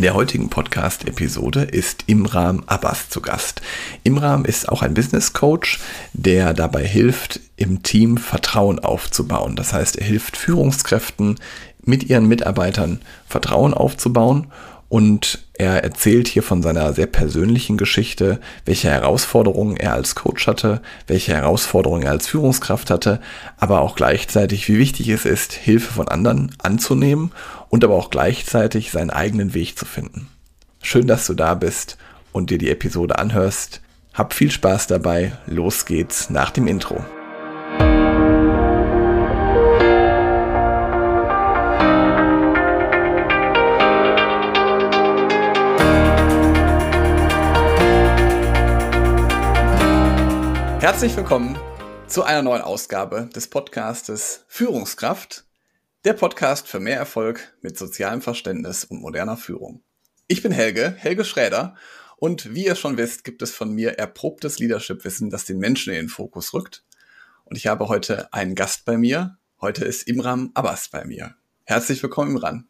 In der heutigen Podcast-Episode ist Imram Abbas zu Gast. Imram ist auch ein Business Coach, der dabei hilft, im Team Vertrauen aufzubauen. Das heißt, er hilft Führungskräften mit ihren Mitarbeitern Vertrauen aufzubauen und er erzählt hier von seiner sehr persönlichen Geschichte, welche Herausforderungen er als Coach hatte, welche Herausforderungen er als Führungskraft hatte, aber auch gleichzeitig, wie wichtig es ist, Hilfe von anderen anzunehmen und aber auch gleichzeitig seinen eigenen Weg zu finden. Schön, dass du da bist und dir die Episode anhörst. Hab viel Spaß dabei. Los geht's nach dem Intro. Herzlich willkommen zu einer neuen Ausgabe des Podcastes Führungskraft der Podcast für mehr Erfolg mit sozialem Verständnis und moderner Führung. Ich bin Helge, Helge Schräder, und wie ihr schon wisst, gibt es von mir erprobtes Leadership-Wissen, das den Menschen in den Fokus rückt. Und ich habe heute einen Gast bei mir. Heute ist Imram Abbas bei mir. Herzlich willkommen, Imran.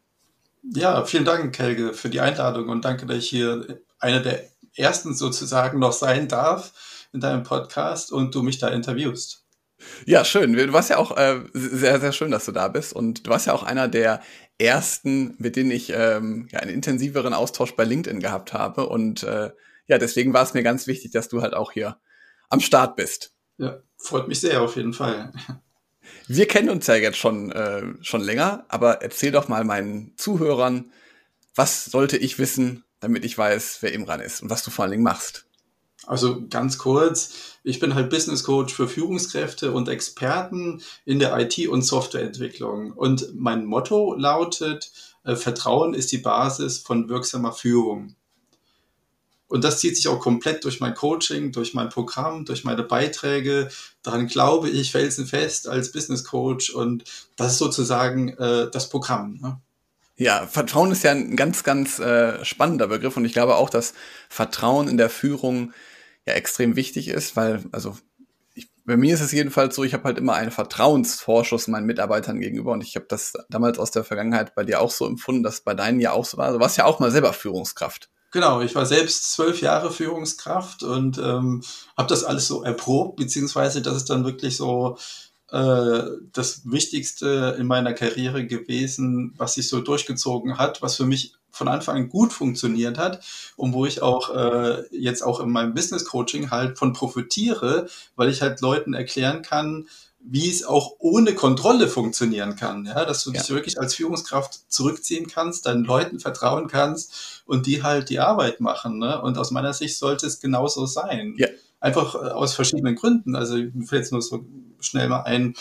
Ja, vielen Dank, Helge, für die Einladung und danke, dass ich hier einer der ersten sozusagen noch sein darf in deinem Podcast und du mich da interviewst. Ja, schön. Du warst ja auch äh, sehr, sehr schön, dass du da bist. Und du warst ja auch einer der ersten, mit denen ich ähm, ja, einen intensiveren Austausch bei LinkedIn gehabt habe. Und äh, ja, deswegen war es mir ganz wichtig, dass du halt auch hier am Start bist. Ja, freut mich sehr auf jeden Fall. Wir kennen uns ja jetzt schon, äh, schon länger, aber erzähl doch mal meinen Zuhörern, was sollte ich wissen, damit ich weiß, wer Imran ist und was du vor allen Dingen machst. Also ganz kurz, ich bin halt Business Coach für Führungskräfte und Experten in der IT- und Softwareentwicklung. Und mein Motto lautet, äh, Vertrauen ist die Basis von wirksamer Führung. Und das zieht sich auch komplett durch mein Coaching, durch mein Programm, durch meine Beiträge. Daran glaube ich felsenfest als Business Coach und das ist sozusagen äh, das Programm. Ne? Ja, Vertrauen ist ja ein ganz, ganz äh, spannender Begriff und ich glaube auch, dass Vertrauen in der Führung ja extrem wichtig ist, weil, also ich, bei mir ist es jedenfalls so, ich habe halt immer einen Vertrauensvorschuss meinen Mitarbeitern gegenüber und ich habe das damals aus der Vergangenheit bei dir auch so empfunden, dass bei deinen ja auch so war. Du warst ja auch mal selber Führungskraft. Genau, ich war selbst zwölf Jahre Führungskraft und ähm, habe das alles so erprobt, beziehungsweise das ist dann wirklich so äh, das Wichtigste in meiner Karriere gewesen, was sich so durchgezogen hat, was für mich von Anfang an gut funktioniert hat und wo ich auch äh, jetzt auch in meinem Business Coaching halt von profitiere, weil ich halt Leuten erklären kann, wie es auch ohne Kontrolle funktionieren kann, ja, dass du ja. dich wirklich als Führungskraft zurückziehen kannst, deinen Leuten vertrauen kannst und die halt die Arbeit machen, ne? Und aus meiner Sicht sollte es genauso sein. Ja. Einfach äh, aus verschiedenen Gründen. Also ich will jetzt nur so schnell mal ein,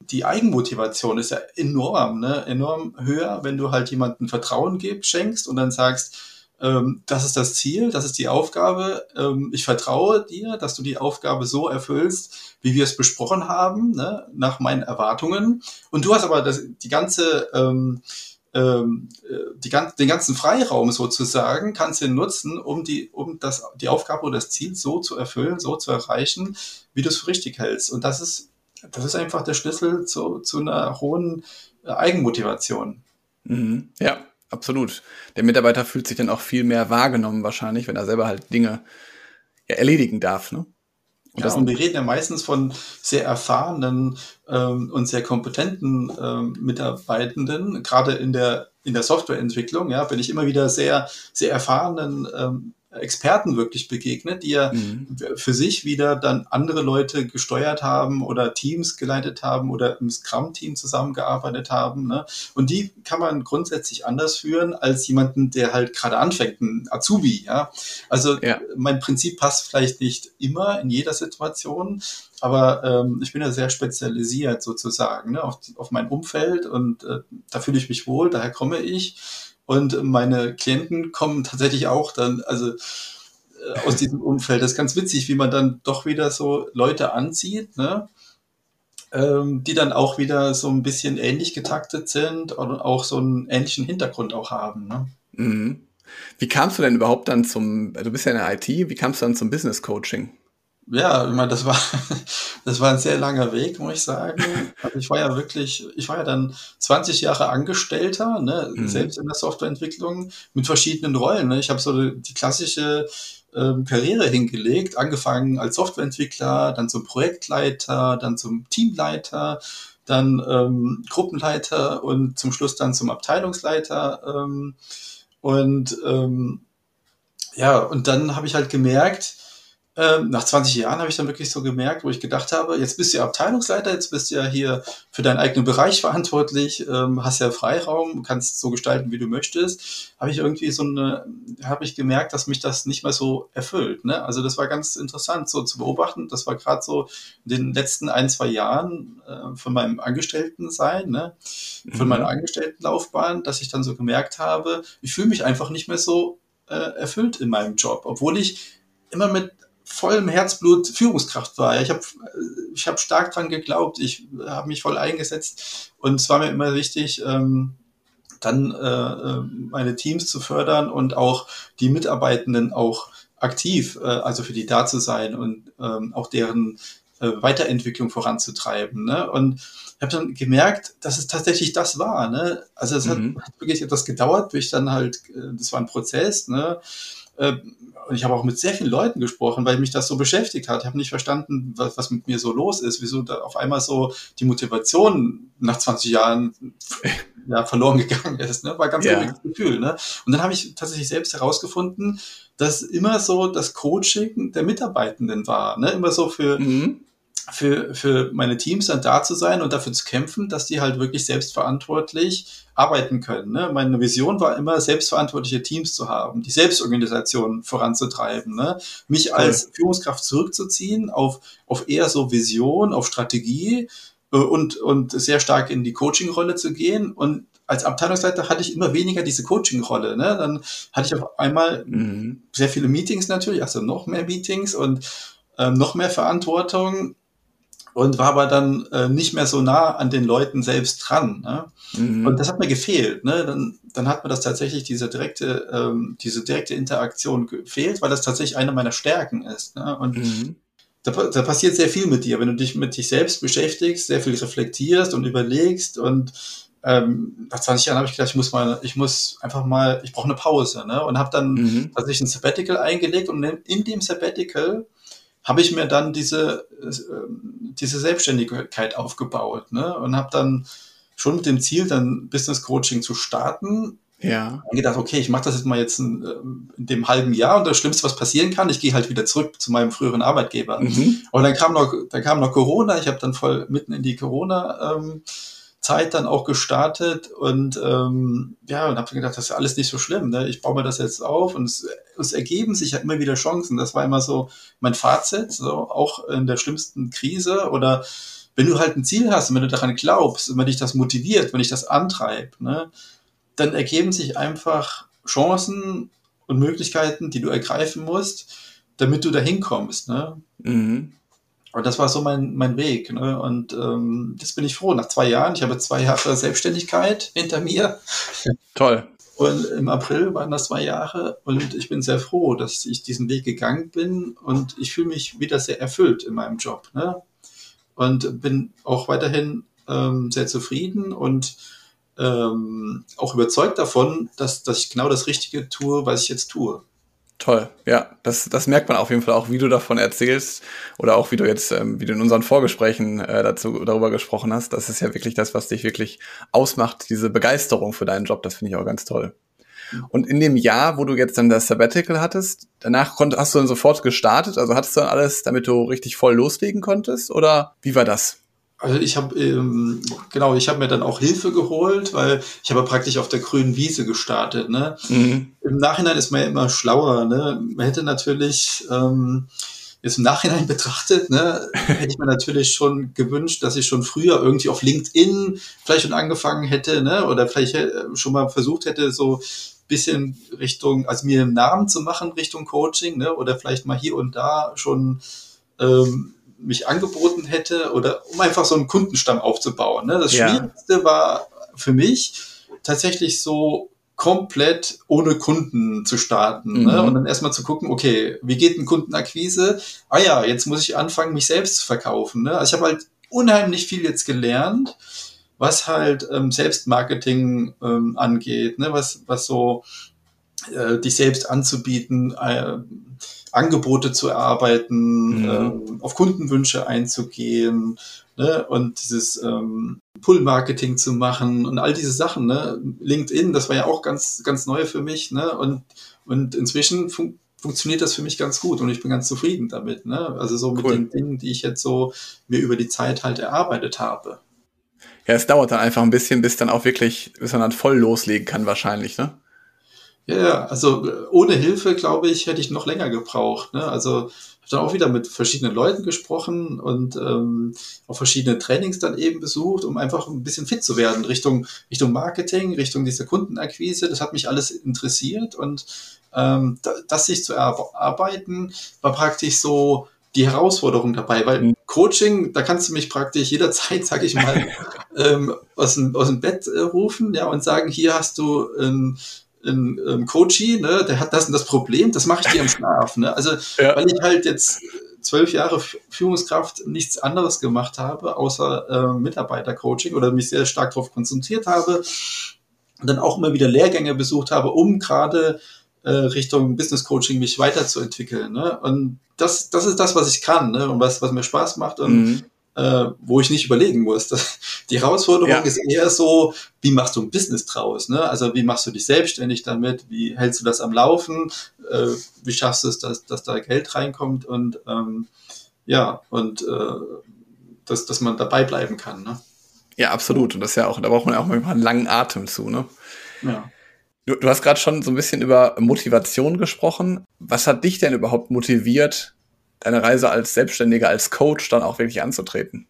die Eigenmotivation ist ja enorm, ne? enorm höher, wenn du halt jemandem Vertrauen gibst, schenkst und dann sagst, ähm, das ist das Ziel, das ist die Aufgabe, ähm, ich vertraue dir, dass du die Aufgabe so erfüllst, wie wir es besprochen haben, ne? nach meinen Erwartungen. Und du hast aber das, die ganze, ähm, ähm, die, den ganzen Freiraum sozusagen, kannst du nutzen, um, die, um das, die Aufgabe oder das Ziel so zu erfüllen, so zu erreichen, wie du es für richtig hältst. Und das ist das ist einfach der Schlüssel zu, zu einer hohen äh, Eigenmotivation. Mhm. Ja, absolut. Der Mitarbeiter fühlt sich dann auch viel mehr wahrgenommen wahrscheinlich, wenn er selber halt Dinge ja, erledigen darf. Ne? Und, ja, und wir reden ja meistens von sehr erfahrenen ähm, und sehr kompetenten ähm, Mitarbeitenden, gerade in der in der Softwareentwicklung, ja, bin ich immer wieder sehr sehr erfahrenen ähm, Experten wirklich begegnet, die ja mhm. für sich wieder dann andere Leute gesteuert haben oder Teams geleitet haben oder im Scrum-Team zusammengearbeitet haben. Ne? Und die kann man grundsätzlich anders führen als jemanden, der halt gerade anfängt, ein Azubi. Ja? Also ja. mein Prinzip passt vielleicht nicht immer in jeder Situation, aber ähm, ich bin ja sehr spezialisiert sozusagen ne, auf, auf mein Umfeld und äh, da fühle ich mich wohl, daher komme ich. Und meine Klienten kommen tatsächlich auch dann, also äh, aus diesem Umfeld. Das ist ganz witzig, wie man dann doch wieder so Leute anzieht, ne? Ähm, die dann auch wieder so ein bisschen ähnlich getaktet sind und auch so einen ähnlichen Hintergrund auch haben. Ne? Mhm. Wie kamst du denn überhaupt dann zum, du bist ja in der IT, wie kamst du dann zum Business Coaching? Ja, ich meine, das war, das war ein sehr langer Weg, muss ich sagen. Also ich war ja wirklich, ich war ja dann 20 Jahre Angestellter, ne, mhm. selbst in der Softwareentwicklung mit verschiedenen Rollen. Ne. Ich habe so die klassische ähm, Karriere hingelegt, angefangen als Softwareentwickler, dann zum Projektleiter, dann zum Teamleiter, dann ähm, Gruppenleiter und zum Schluss dann zum Abteilungsleiter. Ähm, und ähm, ja, und dann habe ich halt gemerkt, ähm, nach 20 Jahren habe ich dann wirklich so gemerkt, wo ich gedacht habe, jetzt bist du ja Abteilungsleiter, jetzt bist du ja hier für deinen eigenen Bereich verantwortlich, ähm, hast ja Freiraum, kannst so gestalten, wie du möchtest. Habe ich irgendwie so eine, habe ich gemerkt, dass mich das nicht mehr so erfüllt. Ne? Also das war ganz interessant so zu beobachten. Das war gerade so in den letzten ein, zwei Jahren äh, von meinem Angestelltensein, ne? von mhm. meiner Angestelltenlaufbahn, dass ich dann so gemerkt habe, ich fühle mich einfach nicht mehr so äh, erfüllt in meinem Job, obwohl ich immer mit vollem Herzblut Führungskraft war. Ich habe ich hab stark dran geglaubt, ich habe mich voll eingesetzt und es war mir immer wichtig, ähm, dann äh, äh, meine Teams zu fördern und auch die Mitarbeitenden auch aktiv, äh, also für die da zu sein und ähm, auch deren äh, Weiterentwicklung voranzutreiben. Ne? Und ich habe dann gemerkt, dass es tatsächlich das war. Ne? Also es mhm. hat wirklich etwas gedauert, bis ich dann halt, äh, das war ein Prozess, ne? Äh, und ich habe auch mit sehr vielen Leuten gesprochen, weil mich das so beschäftigt hat. Ich habe nicht verstanden, was, was mit mir so los ist, wieso da auf einmal so die Motivation nach 20 Jahren ja, verloren gegangen ist. Ne? War ein ganz ja. Yeah. Gefühl. Ne? Und dann habe ich tatsächlich selbst herausgefunden, dass immer so das Coaching der Mitarbeitenden war. Ne? Immer so für, mhm für, für meine Teams dann da zu sein und dafür zu kämpfen, dass die halt wirklich selbstverantwortlich arbeiten können. Ne? Meine Vision war immer, selbstverantwortliche Teams zu haben, die Selbstorganisation voranzutreiben, ne? mich cool. als Führungskraft zurückzuziehen auf, auf eher so Vision, auf Strategie äh, und, und sehr stark in die Coaching-Rolle zu gehen und als Abteilungsleiter hatte ich immer weniger diese Coaching-Rolle. Ne? Dann hatte ich auf einmal mhm. sehr viele Meetings natürlich, also noch mehr Meetings und ähm, noch mehr Verantwortung und war aber dann äh, nicht mehr so nah an den Leuten selbst dran. Ne? Mhm. Und das hat mir gefehlt. Ne? Dann, dann hat mir das tatsächlich diese direkte, ähm, diese direkte Interaktion gefehlt, weil das tatsächlich eine meiner Stärken ist. Ne? Und mhm. da, da passiert sehr viel mit dir, wenn du dich mit dich selbst beschäftigst, sehr viel reflektierst und überlegst und ähm, nach 20 Jahren habe ich gedacht, ich muss mal, ich muss einfach mal, ich brauche eine Pause, ne? Und habe dann mhm. tatsächlich ein Sabbatical eingelegt und in dem Sabbatical habe ich mir dann diese, äh, diese Selbstständigkeit aufgebaut ne? und habe dann schon mit dem Ziel, dann Business Coaching zu starten. Ja. Gedacht, okay, ich mache das jetzt mal jetzt in, äh, in, dem halben Jahr und das Schlimmste, was passieren kann, ich gehe halt wieder zurück zu meinem früheren Arbeitgeber. Mhm. Und dann kam noch, dann kam noch Corona, ich habe dann voll mitten in die Corona ähm, Zeit dann auch gestartet und ähm, ja, und habe gedacht, das ist alles nicht so schlimm. Ne? Ich baue mir das jetzt auf und es, es ergeben sich ja immer wieder Chancen. Das war immer so mein Fazit, so auch in der schlimmsten Krise oder wenn du halt ein Ziel hast und wenn du daran glaubst und wenn dich das motiviert, wenn dich das antreibt, ne, dann ergeben sich einfach Chancen und Möglichkeiten, die du ergreifen musst, damit du dahin kommst. Ne? Mhm. Und das war so mein, mein Weg. Ne? Und ähm, das bin ich froh. Nach zwei Jahren, ich habe zwei Jahre Selbstständigkeit hinter mir. Toll. Und im April waren das zwei Jahre und ich bin sehr froh, dass ich diesen Weg gegangen bin und ich fühle mich wieder sehr erfüllt in meinem Job. Ne? Und bin auch weiterhin ähm, sehr zufrieden und ähm, auch überzeugt davon, dass, dass ich genau das Richtige tue, was ich jetzt tue. Toll, ja, das, das merkt man auf jeden Fall auch, wie du davon erzählst oder auch wie du jetzt, ähm, wie du in unseren Vorgesprächen äh, dazu darüber gesprochen hast. Das ist ja wirklich das, was dich wirklich ausmacht, diese Begeisterung für deinen Job. Das finde ich auch ganz toll. Und in dem Jahr, wo du jetzt dann das Sabbatical hattest, danach konnt, hast du dann sofort gestartet? Also hattest du dann alles, damit du richtig voll loslegen konntest? Oder wie war das? Also ich habe ähm, genau, ich habe mir dann auch Hilfe geholt, weil ich habe praktisch auf der grünen Wiese gestartet. Ne? Mhm. Im Nachhinein ist man ja immer schlauer. Ne? Man hätte natürlich ähm, jetzt im Nachhinein betrachtet, ne, hätte ich mir natürlich schon gewünscht, dass ich schon früher irgendwie auf LinkedIn vielleicht schon angefangen hätte, ne, oder vielleicht äh, schon mal versucht hätte, so bisschen Richtung, also mir einen Namen zu machen Richtung Coaching, ne, oder vielleicht mal hier und da schon ähm, mich angeboten hätte oder um einfach so einen Kundenstamm aufzubauen. Ne? Das ja. Schwierigste war für mich tatsächlich so komplett ohne Kunden zu starten ne? mhm. ne? und dann erstmal zu gucken, okay, wie geht ein Kundenakquise? Ah ja, jetzt muss ich anfangen, mich selbst zu verkaufen. Ne? Also ich habe halt unheimlich viel jetzt gelernt, was halt ähm, Selbstmarketing ähm, angeht, ne? was, was so äh, dich selbst anzubieten, äh, Angebote zu erarbeiten, mhm. äh, auf Kundenwünsche einzugehen ne? und dieses ähm, Pull-Marketing zu machen und all diese Sachen. Ne? LinkedIn, das war ja auch ganz, ganz neu für mich. Ne? Und, und inzwischen fun funktioniert das für mich ganz gut und ich bin ganz zufrieden damit. Ne? Also so mit cool. den Dingen, die ich jetzt so mir über die Zeit halt erarbeitet habe. Ja, es dauert dann einfach ein bisschen, bis dann auch wirklich, bis man dann voll loslegen kann wahrscheinlich, ne? Ja, also äh, ohne Hilfe, glaube ich, hätte ich noch länger gebraucht. Ne? Also habe dann auch wieder mit verschiedenen Leuten gesprochen und ähm, auch verschiedene Trainings dann eben besucht, um einfach ein bisschen fit zu werden Richtung Richtung Marketing, Richtung dieser Kundenakquise. Das hat mich alles interessiert und ähm, das sich zu erarbeiten war praktisch so die Herausforderung dabei, weil mhm. Coaching, da kannst du mich praktisch jederzeit, sag ich mal, ähm, aus, dem, aus dem Bett äh, rufen ja, und sagen, hier hast du ein ein, ein Coachie, ne, der hat das und das Problem, das mache ich dir im Schlaf. Ne? Also, ja. weil ich halt jetzt zwölf Jahre Führungskraft nichts anderes gemacht habe, außer äh, Mitarbeitercoaching oder mich sehr stark darauf konzentriert habe und dann auch immer wieder Lehrgänge besucht habe, um gerade äh, Richtung Business Coaching mich weiterzuentwickeln. Ne? Und das, das ist das, was ich kann ne? und was, was mir Spaß macht. Und mhm äh, wo ich nicht überlegen muss. Das, die Herausforderung ja. ist eher so, wie machst du ein Business draus? Ne? Also wie machst du dich selbstständig damit? Wie hältst du das am Laufen? Äh, wie schaffst du es, dass, dass da Geld reinkommt? Und ähm, ja, und äh, dass, dass man dabei bleiben kann. Ne? Ja, absolut. Und das ist ja auch, da braucht man ja auch manchmal einen langen Atem zu. Ne? Ja. Du, du hast gerade schon so ein bisschen über Motivation gesprochen. Was hat dich denn überhaupt motiviert, deine Reise als Selbstständiger, als Coach dann auch wirklich anzutreten?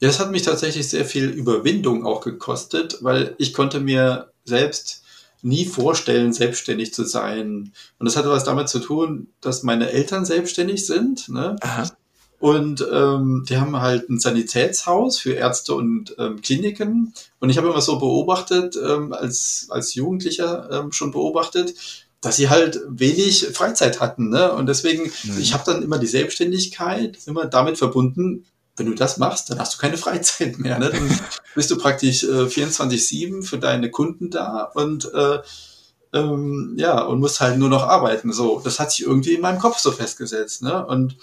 Ja, das hat mich tatsächlich sehr viel Überwindung auch gekostet, weil ich konnte mir selbst nie vorstellen, selbstständig zu sein. Und das hatte was damit zu tun, dass meine Eltern selbstständig sind. Ne? Aha. Und ähm, die haben halt ein Sanitätshaus für Ärzte und ähm, Kliniken. Und ich habe immer so beobachtet, ähm, als, als Jugendlicher ähm, schon beobachtet, dass sie halt wenig Freizeit hatten. Ne? Und deswegen, mhm. ich habe dann immer die Selbstständigkeit immer damit verbunden, wenn du das machst, dann hast du keine Freizeit mehr. Ne? Dann bist du praktisch äh, 24-7 für deine Kunden da und äh, ähm, ja, und musst halt nur noch arbeiten. So, das hat sich irgendwie in meinem Kopf so festgesetzt. Ne? Und,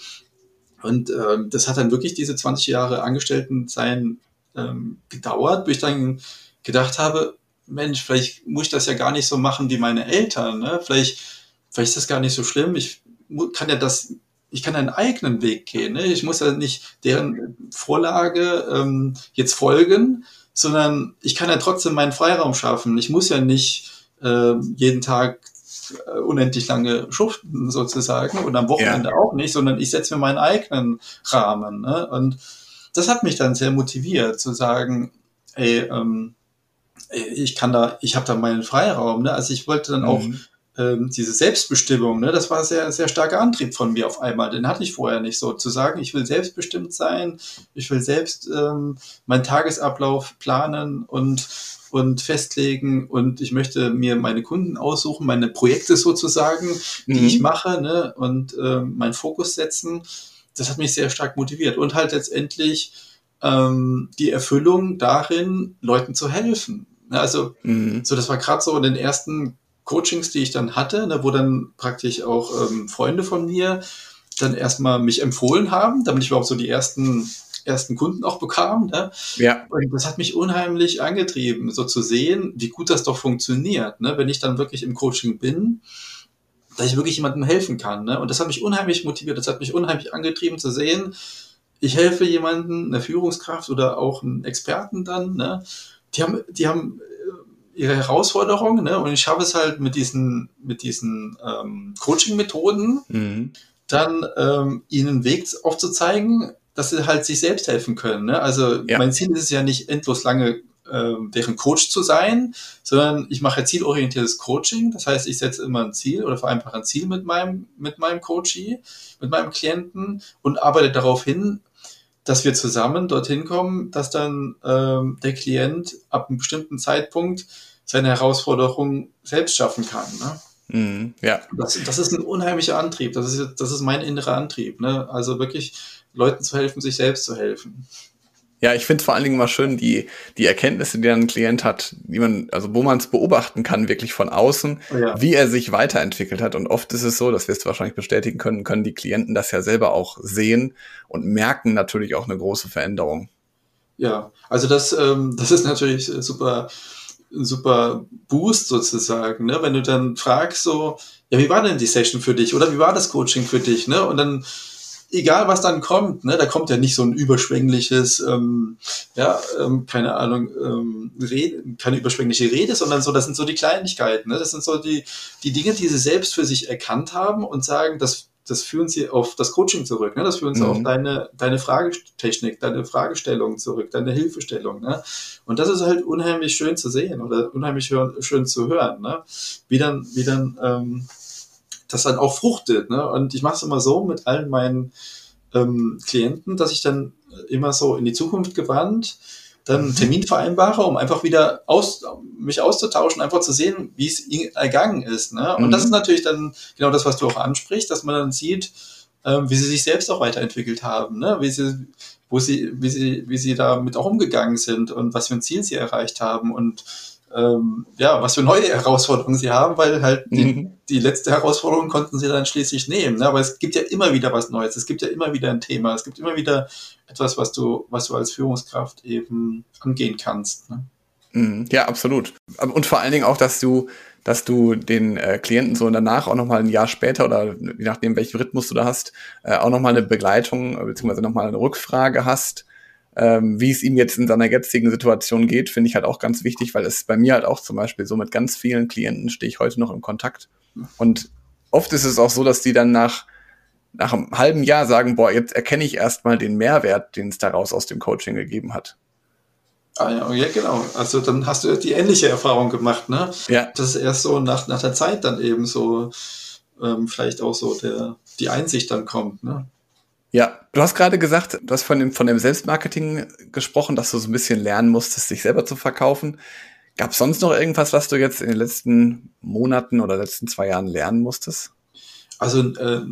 und ähm, das hat dann wirklich diese 20 Jahre Angestellten-Sein ähm, gedauert, bis ich dann gedacht habe, Mensch, vielleicht muss ich das ja gar nicht so machen wie meine Eltern. Ne? Vielleicht, vielleicht ist das gar nicht so schlimm. Ich kann ja das, ich kann einen eigenen Weg gehen. Ne? Ich muss ja nicht deren Vorlage ähm, jetzt folgen, sondern ich kann ja trotzdem meinen Freiraum schaffen. Ich muss ja nicht äh, jeden Tag äh, unendlich lange schuften sozusagen und am Wochenende ja. auch nicht, sondern ich setze mir meinen eigenen Rahmen. Ne? Und das hat mich dann sehr motiviert zu sagen, ey, ähm, ich kann da, ich habe da meinen Freiraum. Ne? Also ich wollte dann auch mhm. ähm, diese Selbstbestimmung, ne? das war sehr, sehr starker Antrieb von mir auf einmal. Den hatte ich vorher nicht so. Zu sagen, ich will selbstbestimmt sein, ich will selbst ähm, meinen Tagesablauf planen und und festlegen und ich möchte mir meine Kunden aussuchen, meine Projekte sozusagen, die mhm. ich mache ne, und äh, meinen Fokus setzen. Das hat mich sehr stark motiviert und halt letztendlich ähm, die Erfüllung darin, Leuten zu helfen. Also, mhm. so das war gerade so in den ersten Coachings, die ich dann hatte, ne, wo dann praktisch auch ähm, Freunde von mir dann erstmal mich empfohlen haben, damit ich überhaupt so die ersten ersten Kunden auch bekam. Ne? Ja. Und das hat mich unheimlich angetrieben, so zu sehen, wie gut das doch funktioniert, ne? wenn ich dann wirklich im Coaching bin, dass ich wirklich jemandem helfen kann. Ne? Und das hat mich unheimlich motiviert, das hat mich unheimlich angetrieben zu sehen, ich helfe jemandem, eine Führungskraft oder auch einen Experten dann, ne? die haben, die haben äh, ihre Herausforderungen, ne? Und ich schaffe es halt mit diesen, mit diesen ähm, Coaching-Methoden, mhm. dann ähm, ihnen einen Weg aufzuzeigen, dass sie halt sich selbst helfen können. Ne? Also ja. mein Ziel ist es ja nicht endlos lange äh, deren Coach zu sein, sondern ich mache zielorientiertes Coaching. Das heißt, ich setze immer ein Ziel oder vereinbare ein Ziel mit meinem, mit meinem Coachee, mit meinem Klienten und arbeite darauf hin, dass wir zusammen dorthin kommen, dass dann ähm, der Klient ab einem bestimmten Zeitpunkt seine Herausforderungen selbst schaffen kann. Ne? Mhm, ja. Das, das ist ein unheimlicher Antrieb. Das ist, das ist mein innerer Antrieb. Ne? Also wirklich Leuten zu helfen, sich selbst zu helfen. Ja, ich finde es vor allen Dingen mal schön, die, die Erkenntnisse, die ein Klient hat, die man, also wo man es beobachten kann, wirklich von außen, ja. wie er sich weiterentwickelt hat. Und oft ist es so, das wirst du wahrscheinlich bestätigen können, können die Klienten das ja selber auch sehen und merken natürlich auch eine große Veränderung. Ja, also das, ähm, das ist natürlich super, super Boost sozusagen, ne? Wenn du dann fragst so, ja, wie war denn die Session für dich oder wie war das Coaching für dich, ne? Und dann egal was dann kommt, ne, da kommt ja nicht so ein überschwängliches, ähm, ja, ähm, keine Ahnung, ähm, Rede, keine überschwängliche Rede, sondern so, das sind so die Kleinigkeiten, ne, das sind so die, die Dinge, die sie selbst für sich erkannt haben und sagen, das, das führen sie auf das Coaching zurück, ne, das führen sie mhm. auf deine, deine Fragetechnik, deine Fragestellung zurück, deine Hilfestellung, ne, und das ist halt unheimlich schön zu sehen oder unheimlich schön zu hören, ne, wie dann, wie dann, ähm, das dann auch fruchtet. Ne? Und ich mache es immer so mit allen meinen ähm, Klienten, dass ich dann immer so in die Zukunft gewandt dann einen mhm. Termin vereinbare, um einfach wieder aus, mich auszutauschen, einfach zu sehen, wie es ergangen ist. Ne? Und mhm. das ist natürlich dann genau das, was du auch ansprichst, dass man dann sieht, ähm, wie sie sich selbst auch weiterentwickelt haben, ne? wie sie, wo sie, wie sie, wie sie damit auch umgegangen sind und was für ein Ziel sie erreicht haben und ähm, ja, was für neue Herausforderungen sie haben, weil halt die, mhm. die letzte Herausforderung konnten sie dann schließlich nehmen. Ne? Aber es gibt ja immer wieder was Neues, es gibt ja immer wieder ein Thema, es gibt immer wieder etwas, was du, was du als Führungskraft eben angehen kannst. Ne? Mhm. Ja, absolut. Und vor allen Dingen auch, dass du, dass du den äh, Klienten so danach auch nochmal ein Jahr später oder je nachdem, welchen Rhythmus du da hast, äh, auch nochmal eine Begleitung äh, beziehungsweise nochmal eine Rückfrage hast, ähm, wie es ihm jetzt in seiner jetzigen Situation geht, finde ich halt auch ganz wichtig, weil es bei mir halt auch zum Beispiel so mit ganz vielen Klienten stehe ich heute noch im Kontakt. Und oft ist es auch so, dass die dann nach, nach einem halben Jahr sagen, boah, jetzt erkenne ich erstmal den Mehrwert, den es daraus aus dem Coaching gegeben hat. Ah ja, ja, genau. Also dann hast du die ähnliche Erfahrung gemacht, ne? Ja. Das ist erst so nach, nach der Zeit dann eben so ähm, vielleicht auch so der, die Einsicht dann kommt, ne? Ja, du hast gerade gesagt, du hast von dem, von dem Selbstmarketing gesprochen, dass du so ein bisschen lernen musstest, sich selber zu verkaufen. Gab es sonst noch irgendwas, was du jetzt in den letzten Monaten oder letzten zwei Jahren lernen musstest? Also äh,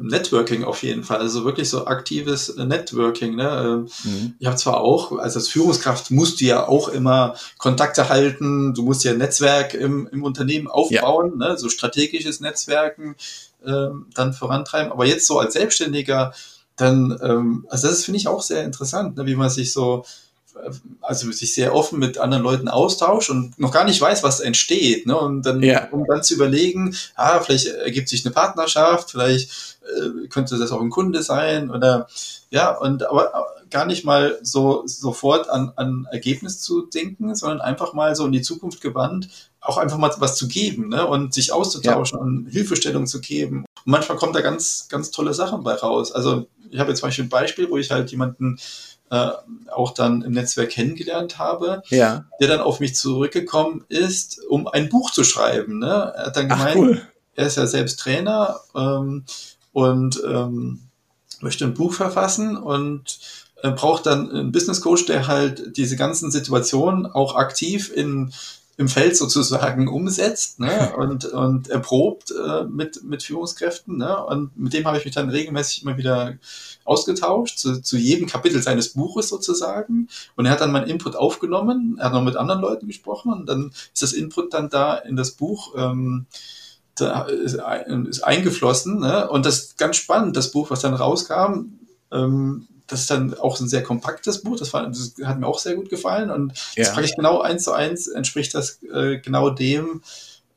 Networking auf jeden Fall, also wirklich so aktives Networking. Ne? Ähm, mhm. Ich habe zwar auch, also als Führungskraft musst du ja auch immer Kontakte halten, du musst ja ein Netzwerk im, im Unternehmen aufbauen, ja. ne? so strategisches Netzwerken äh, dann vorantreiben. Aber jetzt so als Selbstständiger dann, ähm, also das finde ich auch sehr interessant, ne, wie man sich so, also sich sehr offen mit anderen Leuten austauscht und noch gar nicht weiß, was entsteht. Ne? Und dann, ja. um dann zu überlegen, ah, vielleicht ergibt sich eine Partnerschaft, vielleicht äh, könnte das auch ein Kunde sein oder ja, und aber gar nicht mal so sofort an, an Ergebnis zu denken, sondern einfach mal so in die Zukunft gewandt, auch einfach mal was zu geben ne? und sich auszutauschen ja. und Hilfestellung zu geben. Und manchmal kommt da ganz, ganz tolle Sachen bei raus. Also ich habe jetzt zum Beispiel ein Beispiel, wo ich halt jemanden äh, auch dann im Netzwerk kennengelernt habe, ja. der dann auf mich zurückgekommen ist, um ein Buch zu schreiben. Ne? Er hat dann gemeint, Ach, cool. er ist ja selbst Trainer ähm, und ähm, möchte ein Buch verfassen und äh, braucht dann einen Business Coach, der halt diese ganzen Situationen auch aktiv in im Feld sozusagen umsetzt ne? und, und erprobt äh, mit, mit Führungskräften. Ne? Und mit dem habe ich mich dann regelmäßig immer wieder ausgetauscht, zu, zu jedem Kapitel seines Buches sozusagen. Und er hat dann meinen Input aufgenommen, er hat noch mit anderen Leuten gesprochen und dann ist das Input dann da in das Buch. Ähm, da ist, ist eingeflossen. Ne? Und das ist ganz spannend, das Buch, was dann rauskam, ähm, das ist dann auch ein sehr kompaktes Buch, das, war, das hat mir auch sehr gut gefallen und ja. das ich genau eins zu eins entspricht das äh, genau dem,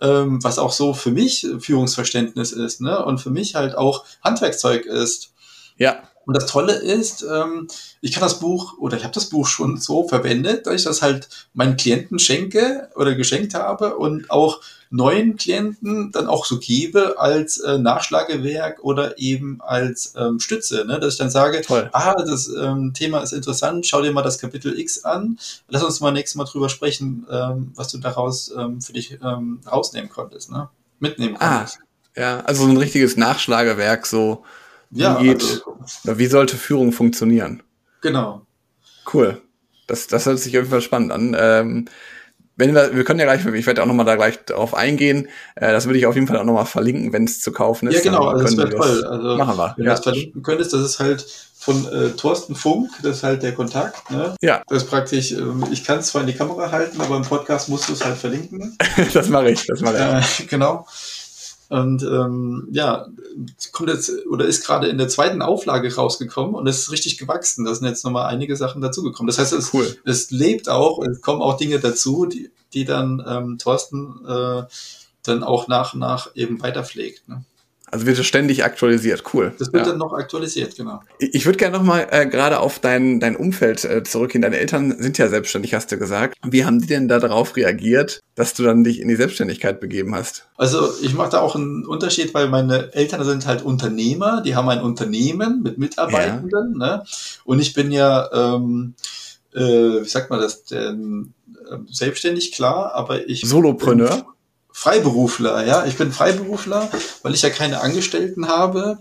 ähm, was auch so für mich Führungsverständnis ist ne? und für mich halt auch Handwerkzeug ist. Ja. Und das Tolle ist, ähm, ich kann das Buch oder ich habe das Buch schon so verwendet, dass ich das halt meinen Klienten schenke oder geschenkt habe und auch neuen Klienten dann auch so gebe als äh, Nachschlagewerk oder eben als ähm, Stütze, ne? dass ich dann sage, Toll. ah, das ähm, Thema ist interessant, schau dir mal das Kapitel X an, lass uns mal nächstes Mal drüber sprechen, ähm, was du daraus ähm, für dich ähm, rausnehmen konntest, ne? mitnehmen ah, konntest. Ah, ja, also so ein richtiges Nachschlagewerk, so wie, ja, geht, also, wie sollte Führung funktionieren? Genau. Cool. Das, das hört sich auf jeden Fall spannend an. Ähm, wenn wir, wir können ja gleich, ich werde auch nochmal da gleich darauf eingehen. Äh, das würde ich auf jeden Fall auch nochmal verlinken, wenn es zu kaufen ist. Ja, genau, also das wäre toll. Also, machen wir. Wenn ja. du das verlinken könntest, das ist halt von äh, Thorsten Funk, das ist halt der Kontakt. Ne? Ja. Das ist praktisch, äh, ich kann es zwar in die Kamera halten, aber im Podcast musst du es halt verlinken. das mache ich, das mache ich. Äh, genau. Und ähm, ja, kommt jetzt oder ist gerade in der zweiten Auflage rausgekommen und es ist richtig gewachsen. Da sind jetzt nochmal einige Sachen dazugekommen. Das heißt, es, cool. es lebt auch, es kommen auch Dinge dazu, die, die dann ähm, Thorsten äh, dann auch nach und nach eben weiterpflegt. Ne? Also wird es ständig aktualisiert, cool. Das wird ja. dann noch aktualisiert, genau. Ich, würde gerne nochmal äh, gerade auf dein, dein Umfeld äh, zurückgehen. Deine Eltern sind ja selbstständig, hast du gesagt. Wie haben die denn da darauf reagiert, dass du dann dich in die Selbstständigkeit begeben hast? Also ich mache da auch einen Unterschied, weil meine Eltern sind halt Unternehmer, die haben ein Unternehmen mit Mitarbeitenden. Ja. Ne? Und ich bin ja, ähm, äh, wie sagt man das, denn, äh, selbstständig, klar, aber ich... Solopreneur? Freiberufler, ja. Ich bin Freiberufler, weil ich ja keine Angestellten habe.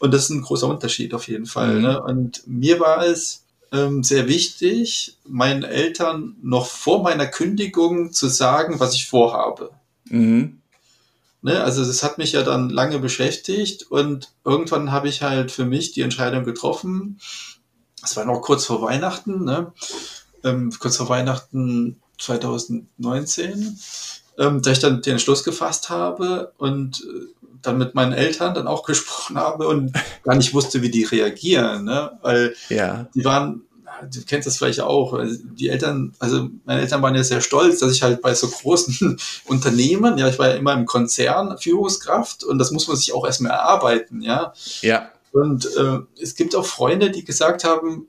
Und das ist ein großer Unterschied auf jeden Fall. Mhm. Ne? Und mir war es ähm, sehr wichtig, meinen Eltern noch vor meiner Kündigung zu sagen, was ich vorhabe. Mhm. Ne? Also das hat mich ja dann lange beschäftigt und irgendwann habe ich halt für mich die Entscheidung getroffen. Es war noch kurz vor Weihnachten, ne? ähm, kurz vor Weihnachten 2019 ähm, dass ich dann den Entschluss gefasst habe und äh, dann mit meinen Eltern dann auch gesprochen habe und gar nicht wusste, wie die reagieren, ne? weil ja. die waren, du kennst das vielleicht auch, die Eltern, also meine Eltern waren ja sehr stolz, dass ich halt bei so großen Unternehmen, ja, ich war ja immer im Konzern Führungskraft und das muss man sich auch erstmal erarbeiten, ja. Ja. Und äh, es gibt auch Freunde, die gesagt haben,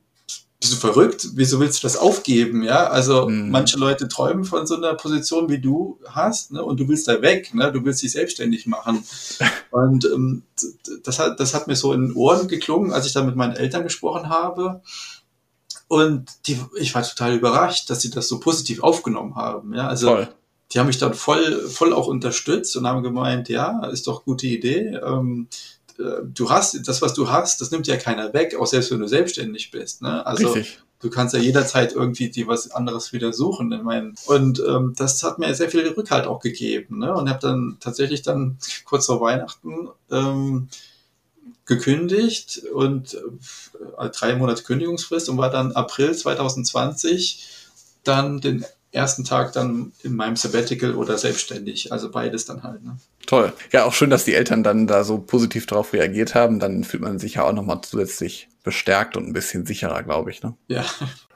bist du verrückt? Wieso willst du das aufgeben? Ja, also mhm. manche Leute träumen von so einer Position, wie du hast, ne? und du willst da weg, ne? du willst dich selbstständig machen. und ähm, das, hat, das hat mir so in den Ohren geklungen, als ich da mit meinen Eltern gesprochen habe. Und die, ich war total überrascht, dass sie das so positiv aufgenommen haben. Ja, also Voll. die haben mich dann voll, voll auch unterstützt und haben gemeint, ja, ist doch gute Idee. Ähm, äh, du hast, das, was du hast, das nimmt ja keiner weg, auch selbst wenn du selbstständig bist. Ne? Also Richtig. du kannst ja jederzeit irgendwie dir was anderes wieder suchen. Ich meine, und ähm, das hat mir sehr viel Rückhalt auch gegeben. Ne? Und habe dann tatsächlich dann kurz vor Weihnachten ähm, gekündigt und äh, drei Monate Kündigungsfrist und war dann April 2020 dann den ersten Tag dann in meinem Sabbatical oder selbstständig. Also beides dann halt. Ne? Toll. Ja, auch schön, dass die Eltern dann da so positiv drauf reagiert haben. Dann fühlt man sich ja auch nochmal zusätzlich bestärkt und ein bisschen sicherer, glaube ich. Ne? Ja.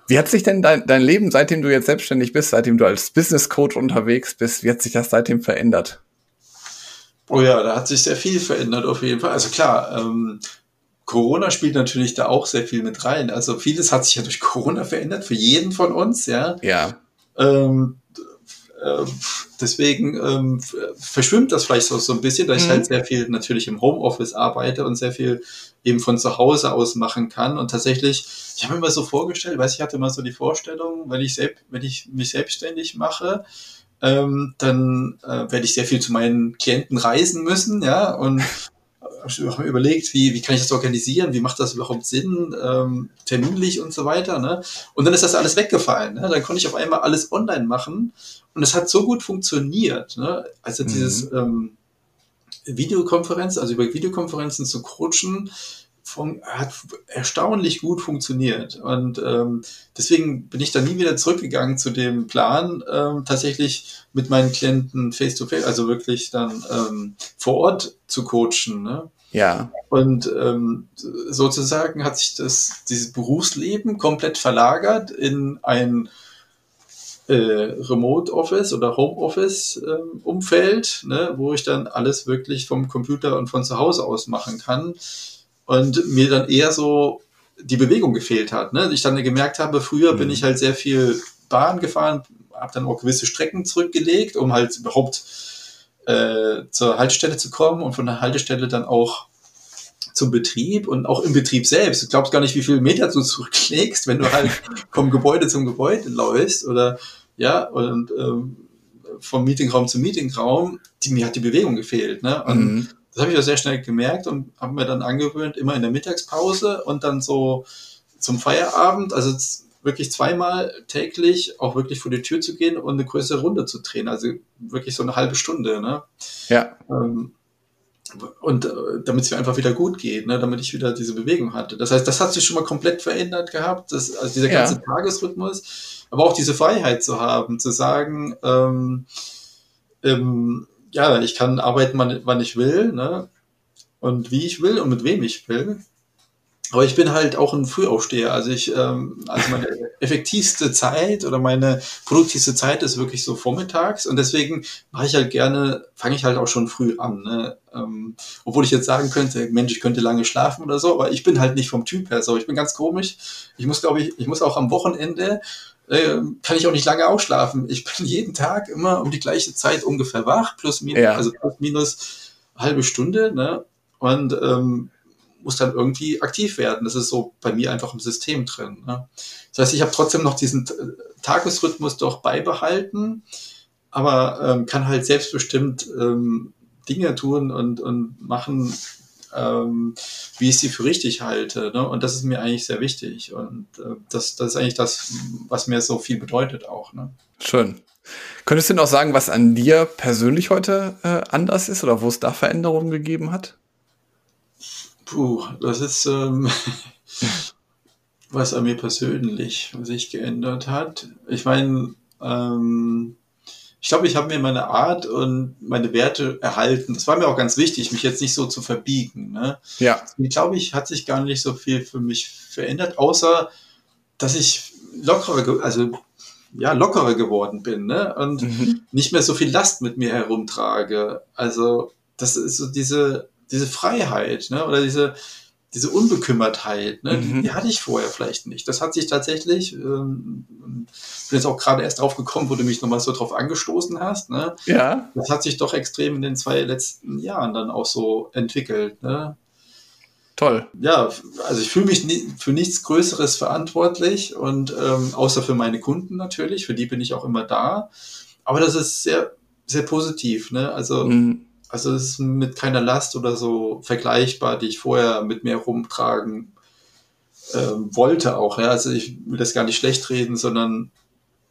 Wie hat sich denn dein, dein Leben, seitdem du jetzt selbstständig bist, seitdem du als Business Coach unterwegs bist, wie hat sich das seitdem verändert? Oh ja, da hat sich sehr viel verändert auf jeden Fall. Also klar, ähm, Corona spielt natürlich da auch sehr viel mit rein. Also vieles hat sich ja durch Corona verändert für jeden von uns, ja. Ja. Ähm, äh, deswegen ähm, verschwimmt das vielleicht so, so ein bisschen, da ich mhm. halt sehr viel natürlich im Homeoffice arbeite und sehr viel eben von zu Hause aus machen kann. Und tatsächlich, ich habe mir immer so vorgestellt, weiß ich hatte immer so die Vorstellung, wenn ich, selbst, wenn ich mich selbstständig mache, ähm, dann äh, werde ich sehr viel zu meinen Klienten reisen müssen, ja, und habe überlegt, wie, wie kann ich das organisieren, wie macht das überhaupt Sinn, ähm, terminlich und so weiter. Ne? Und dann ist das alles weggefallen. Ne? Dann konnte ich auf einmal alles online machen und es hat so gut funktioniert. Ne? Also dieses mhm. ähm, Videokonferenz, also über Videokonferenzen zu coachen, von, hat erstaunlich gut funktioniert. Und ähm, deswegen bin ich dann nie wieder zurückgegangen zu dem Plan, ähm, tatsächlich mit meinen Klienten face-to-face, -face, also wirklich dann ähm, vor Ort zu coachen. Ne? Ja. Und ähm, sozusagen hat sich das, dieses Berufsleben komplett verlagert in ein äh, Remote Office oder Home Office äh, Umfeld, ne, wo ich dann alles wirklich vom Computer und von zu Hause aus machen kann und mir dann eher so die Bewegung gefehlt hat. Ne? Ich dann gemerkt habe, früher mhm. bin ich halt sehr viel Bahn gefahren, habe dann auch gewisse Strecken zurückgelegt, um halt überhaupt äh, zur Haltestelle zu kommen und von der Haltestelle dann auch zum Betrieb und auch im Betrieb selbst. Du glaubst gar nicht, wie viele Meter du zurücklegst, wenn du halt vom Gebäude zum Gebäude läufst oder ja, und ähm, vom Meetingraum zum Meetingraum, die, mir hat die Bewegung gefehlt. Ne? Und mhm. Das habe ich ja sehr schnell gemerkt und habe mir dann angewöhnt, immer in der Mittagspause und dann so zum Feierabend, also wirklich zweimal täglich auch wirklich vor die Tür zu gehen und eine größere Runde zu drehen. Also wirklich so eine halbe Stunde. Ne? Ja. Ähm, und äh, damit es mir einfach wieder gut geht, ne? damit ich wieder diese Bewegung hatte. Das heißt, das hat sich schon mal komplett verändert gehabt, das, also dieser ganze ja. Tagesrhythmus, aber auch diese Freiheit zu haben, zu sagen, ähm, ähm, ja, ich kann arbeiten, wann, wann ich will, ne? und wie ich will und mit wem ich will. Aber ich bin halt auch ein Frühaufsteher. Also ich, ähm, also meine effektivste Zeit oder meine produktivste Zeit ist wirklich so vormittags und deswegen mache ich halt gerne, fange ich halt auch schon früh an. Ne? Ähm, obwohl ich jetzt sagen könnte, Mensch, ich könnte lange schlafen oder so, aber ich bin halt nicht vom Typ her so. Ich bin ganz komisch. Ich muss, glaube ich, ich muss auch am Wochenende äh, kann ich auch nicht lange ausschlafen. Ich bin jeden Tag immer um die gleiche Zeit ungefähr wach, plus minus, ja. also plus minus halbe Stunde, ne? Und ähm, muss dann irgendwie aktiv werden. Das ist so bei mir einfach im System drin. Ne? Das heißt, ich habe trotzdem noch diesen Tagesrhythmus doch beibehalten, aber ähm, kann halt selbstbestimmt ähm, Dinge tun und, und machen, ähm, wie ich sie für richtig halte. Ne? Und das ist mir eigentlich sehr wichtig. Und äh, das, das ist eigentlich das, was mir so viel bedeutet auch. Ne? Schön. Könntest du noch sagen, was an dir persönlich heute äh, anders ist oder wo es da Veränderungen gegeben hat? Puh, das ist ähm, was an mir persönlich sich geändert hat. Ich meine, ähm, ich glaube, ich habe mir meine Art und meine Werte erhalten. Das war mir auch ganz wichtig, mich jetzt nicht so zu verbiegen. Ne? Ja. Ich glaube, ich hat sich gar nicht so viel für mich verändert, außer dass ich lockerer, also ja, lockerer geworden bin ne? und mhm. nicht mehr so viel Last mit mir herumtrage. Also das ist so diese diese Freiheit, ne? Oder diese, diese Unbekümmertheit, ne? Mhm. Die, die, hatte ich vorher vielleicht nicht. Das hat sich tatsächlich, ähm, bin jetzt auch gerade erst drauf gekommen, wo du mich nochmal so drauf angestoßen hast, ne? Ja. Das hat sich doch extrem in den zwei letzten Jahren dann auch so entwickelt, ne? Toll. Ja, also ich fühle mich nie, für nichts Größeres verantwortlich und ähm, außer für meine Kunden natürlich, für die bin ich auch immer da. Aber das ist sehr, sehr positiv, ne? Also mhm also es ist mit keiner Last oder so vergleichbar, die ich vorher mit mir rumtragen ähm, wollte auch. Ja? Also ich will das gar nicht schlecht reden, sondern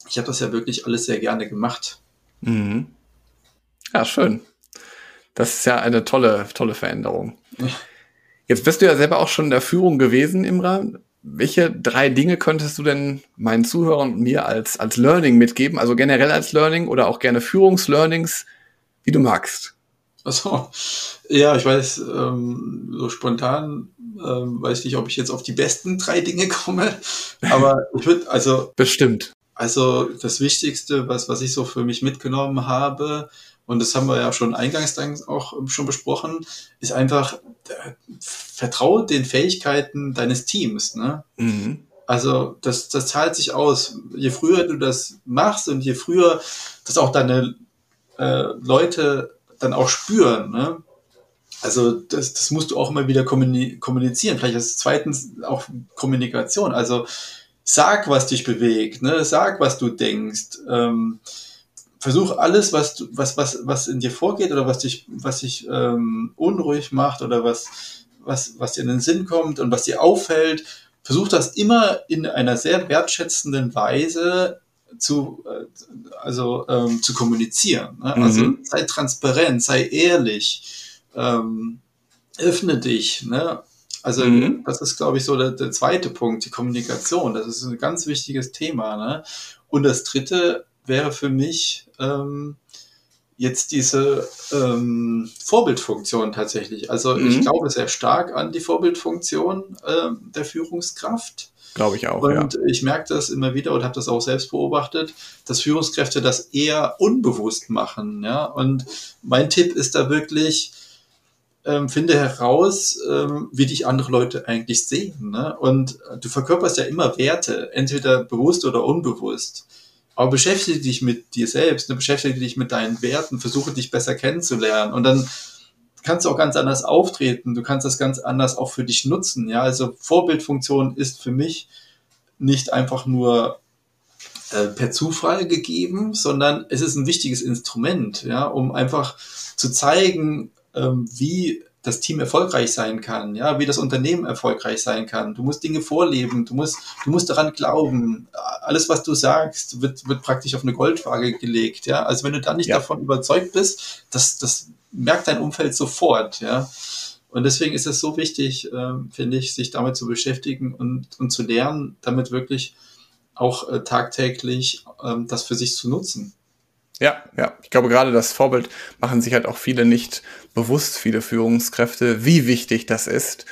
ich habe das ja wirklich alles sehr gerne gemacht. Mhm. Ja, schön. Das ist ja eine tolle, tolle Veränderung. Jetzt bist du ja selber auch schon in der Führung gewesen, Imra. Welche drei Dinge könntest du denn meinen Zuhörern und mir als, als Learning mitgeben? Also generell als Learning oder auch gerne Führungslearnings, wie du magst? Also, ja, ich weiß, ähm, so spontan ähm, weiß nicht, ob ich jetzt auf die besten drei Dinge komme, aber ich würde, also. Bestimmt. Also, das Wichtigste, was, was ich so für mich mitgenommen habe, und das haben wir ja schon eingangs dann auch schon besprochen, ist einfach, äh, vertraue den Fähigkeiten deines Teams, ne? Mhm. Also das, das zahlt sich aus. Je früher du das machst und je früher das auch deine äh, Leute dann auch spüren. Ne? Also das, das musst du auch immer wieder kommunizieren. Vielleicht als zweitens auch Kommunikation. Also sag, was dich bewegt, ne? sag, was du denkst. Ähm, versuch alles, was, du, was, was, was in dir vorgeht oder was dich, was dich ähm, unruhig macht oder was, was, was dir in den Sinn kommt und was dir auffällt, versuch das immer in einer sehr wertschätzenden Weise zu, äh, also, ähm, zu kommunizieren. Ne? Mhm. Also sei transparent, sei ehrlich, ähm, öffne dich. Ne? Also mhm. das ist, glaube ich, so der, der, zweite Punkt, die Kommunikation. Das ist ein ganz wichtiges Thema. Ne? Und das dritte wäre für mich ähm, jetzt diese ähm, Vorbildfunktion tatsächlich. Also mhm. ich glaube sehr stark an die Vorbildfunktion äh, der Führungskraft. Glaube ich auch. Und ja. ich merke das immer wieder und habe das auch selbst beobachtet, dass Führungskräfte das eher unbewusst machen. Ja? Und mein Tipp ist da wirklich, ähm, finde heraus, ähm, wie dich andere Leute eigentlich sehen. Ne? Und du verkörperst ja immer Werte, entweder bewusst oder unbewusst. Aber beschäftige dich mit dir selbst, ne? beschäftige dich mit deinen Werten, versuche dich besser kennenzulernen. Und dann kannst du auch ganz anders auftreten, du kannst das ganz anders auch für dich nutzen. Ja, also Vorbildfunktion ist für mich nicht einfach nur äh, per Zufall gegeben, sondern es ist ein wichtiges Instrument, ja, um einfach zu zeigen, ähm, wie das Team erfolgreich sein kann, ja, wie das Unternehmen erfolgreich sein kann. Du musst Dinge vorleben, du musst, du musst daran glauben. Alles, was du sagst, wird, wird praktisch auf eine Goldwaage gelegt, ja. Also wenn du dann nicht ja. davon überzeugt bist, das, das merkt dein Umfeld sofort, ja. Und deswegen ist es so wichtig, äh, finde ich, sich damit zu beschäftigen und, und zu lernen, damit wirklich auch äh, tagtäglich äh, das für sich zu nutzen. Ja, ja. Ich glaube, gerade das Vorbild machen sich halt auch viele nicht bewusst, viele Führungskräfte, wie wichtig das ist,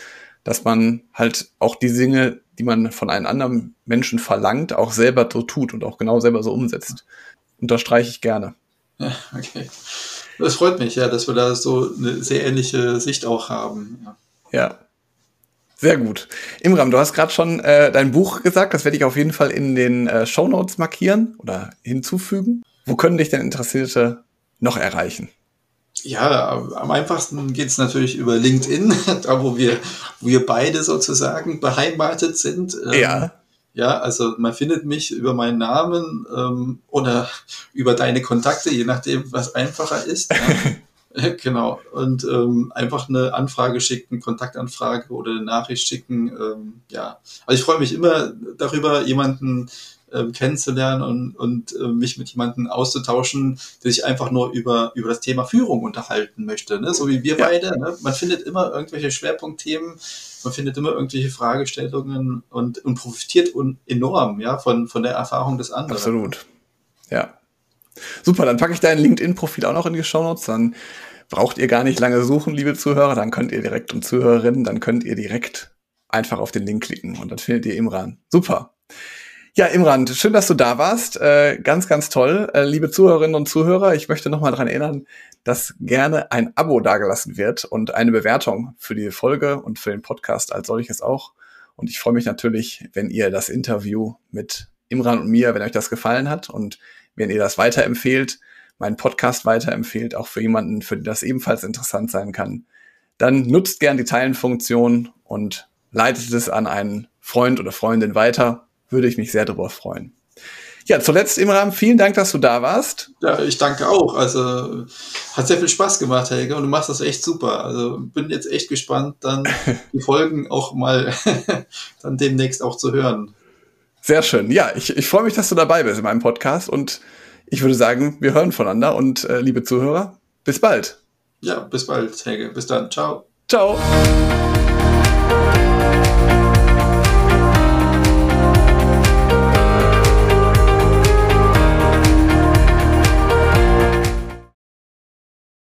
dass man halt auch die Dinge, die man von einem anderen Menschen verlangt, auch selber so tut und auch genau selber so umsetzt. Unterstreiche ich gerne. Ja, okay. Das freut mich, ja, dass wir da so eine sehr ähnliche Sicht auch haben. Ja. ja. Sehr gut. Imram, du hast gerade schon äh, dein Buch gesagt, das werde ich auf jeden Fall in den äh, Show Notes markieren oder hinzufügen. Wo können dich denn Interessierte noch erreichen? Ja, am einfachsten geht es natürlich über LinkedIn, da wo wir, wo wir beide sozusagen beheimatet sind. Ähm, ja. Ja, also man findet mich über meinen Namen ähm, oder über deine Kontakte, je nachdem, was einfacher ist. Ja. genau. Und ähm, einfach eine Anfrage schicken, Kontaktanfrage oder eine Nachricht schicken. Ähm, ja. Also ich freue mich immer darüber, jemanden äh, kennenzulernen und, und äh, mich mit jemandem auszutauschen, der sich einfach nur über, über das Thema Führung unterhalten möchte. Ne? So wie wir ja. beide. Ne? Man findet immer irgendwelche Schwerpunktthemen, man findet immer irgendwelche Fragestellungen und, und profitiert un enorm ja, von, von der Erfahrung des anderen. Absolut. Ja. Super, dann packe ich dein LinkedIn-Profil auch noch in die Show Notes. Dann braucht ihr gar nicht lange suchen, liebe Zuhörer. Dann könnt ihr direkt und Zuhörerinnen, dann könnt ihr direkt einfach auf den Link klicken und dann findet ihr Imran. Super. Ja, Imran, schön, dass du da warst. Äh, ganz, ganz toll. Äh, liebe Zuhörerinnen und Zuhörer, ich möchte nochmal daran erinnern, dass gerne ein Abo dagelassen wird und eine Bewertung für die Folge und für den Podcast als solches auch. Und ich freue mich natürlich, wenn ihr das Interview mit Imran und mir, wenn euch das gefallen hat und wenn ihr das weiterempfehlt, meinen Podcast weiterempfehlt, auch für jemanden, für den das ebenfalls interessant sein kann, dann nutzt gern die Teilenfunktion und leitet es an einen Freund oder Freundin weiter würde ich mich sehr darüber freuen. Ja, zuletzt Imram, vielen Dank, dass du da warst. Ja, ich danke auch. Also hat sehr viel Spaß gemacht, Helge, und du machst das echt super. Also bin jetzt echt gespannt, dann die Folgen auch mal dann demnächst auch zu hören. Sehr schön. Ja, ich, ich freue mich, dass du dabei bist in meinem Podcast und ich würde sagen, wir hören voneinander und äh, liebe Zuhörer, bis bald. Ja, bis bald, Helge. Bis dann. Ciao. Ciao.